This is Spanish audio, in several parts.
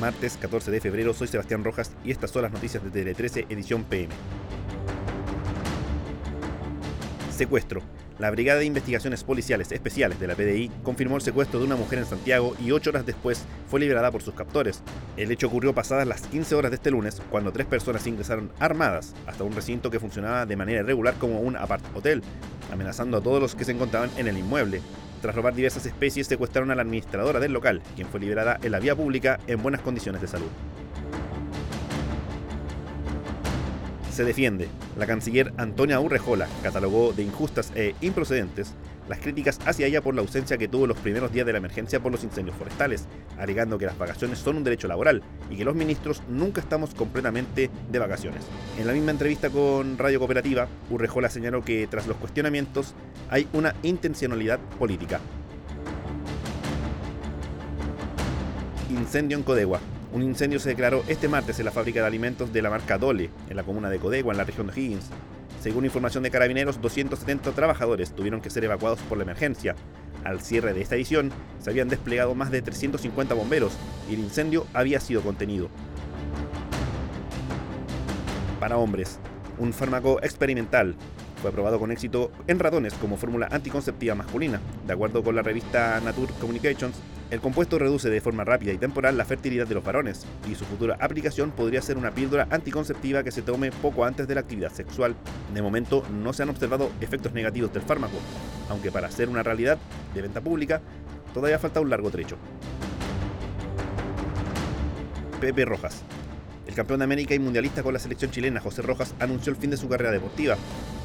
martes 14 de febrero. Soy Sebastián Rojas y estas son las noticias de Tele 13 edición PM. Secuestro. La Brigada de Investigaciones Policiales Especiales de la PDI confirmó el secuestro de una mujer en Santiago y ocho horas después fue liberada por sus captores. El hecho ocurrió pasadas las 15 horas de este lunes, cuando tres personas ingresaron armadas hasta un recinto que funcionaba de manera irregular como un apart-hotel, amenazando a todos los que se encontraban en el inmueble. Tras robar diversas especies, secuestraron a la administradora del local, quien fue liberada en la vía pública en buenas condiciones de salud. se defiende. La canciller Antonia Urrejola catalogó de injustas e improcedentes las críticas hacia ella por la ausencia que tuvo los primeros días de la emergencia por los incendios forestales, alegando que las vacaciones son un derecho laboral y que los ministros nunca estamos completamente de vacaciones. En la misma entrevista con Radio Cooperativa, Urrejola señaló que tras los cuestionamientos hay una intencionalidad política. Incendio en Codegua. Un incendio se declaró este martes en la fábrica de alimentos de la marca Dole, en la comuna de Codegua, en la región de Higgins. Según información de carabineros, 270 trabajadores tuvieron que ser evacuados por la emergencia. Al cierre de esta edición, se habían desplegado más de 350 bomberos y el incendio había sido contenido. Para hombres, un fármaco experimental fue aprobado con éxito en ratones como fórmula anticonceptiva masculina. De acuerdo con la revista Nature Communications, el compuesto reduce de forma rápida y temporal la fertilidad de los varones, y su futura aplicación podría ser una píldora anticonceptiva que se tome poco antes de la actividad sexual. De momento no se han observado efectos negativos del fármaco, aunque para ser una realidad de venta pública todavía falta un largo trecho. Pepe Rojas. El campeón de América y mundialista con la selección chilena, José Rojas, anunció el fin de su carrera deportiva.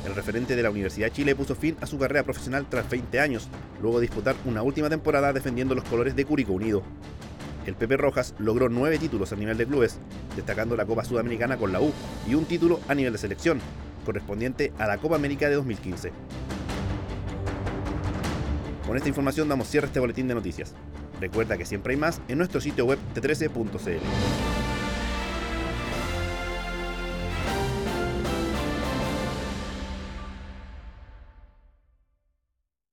El referente de la Universidad de Chile puso fin a su carrera profesional tras 20 años, luego de disputar una última temporada defendiendo los colores de Curicó Unido. El Pepe Rojas logró nueve títulos a nivel de clubes, destacando la Copa Sudamericana con la U y un título a nivel de selección, correspondiente a la Copa América de 2015. Con esta información damos cierre a este boletín de noticias. Recuerda que siempre hay más en nuestro sitio web t13.cl.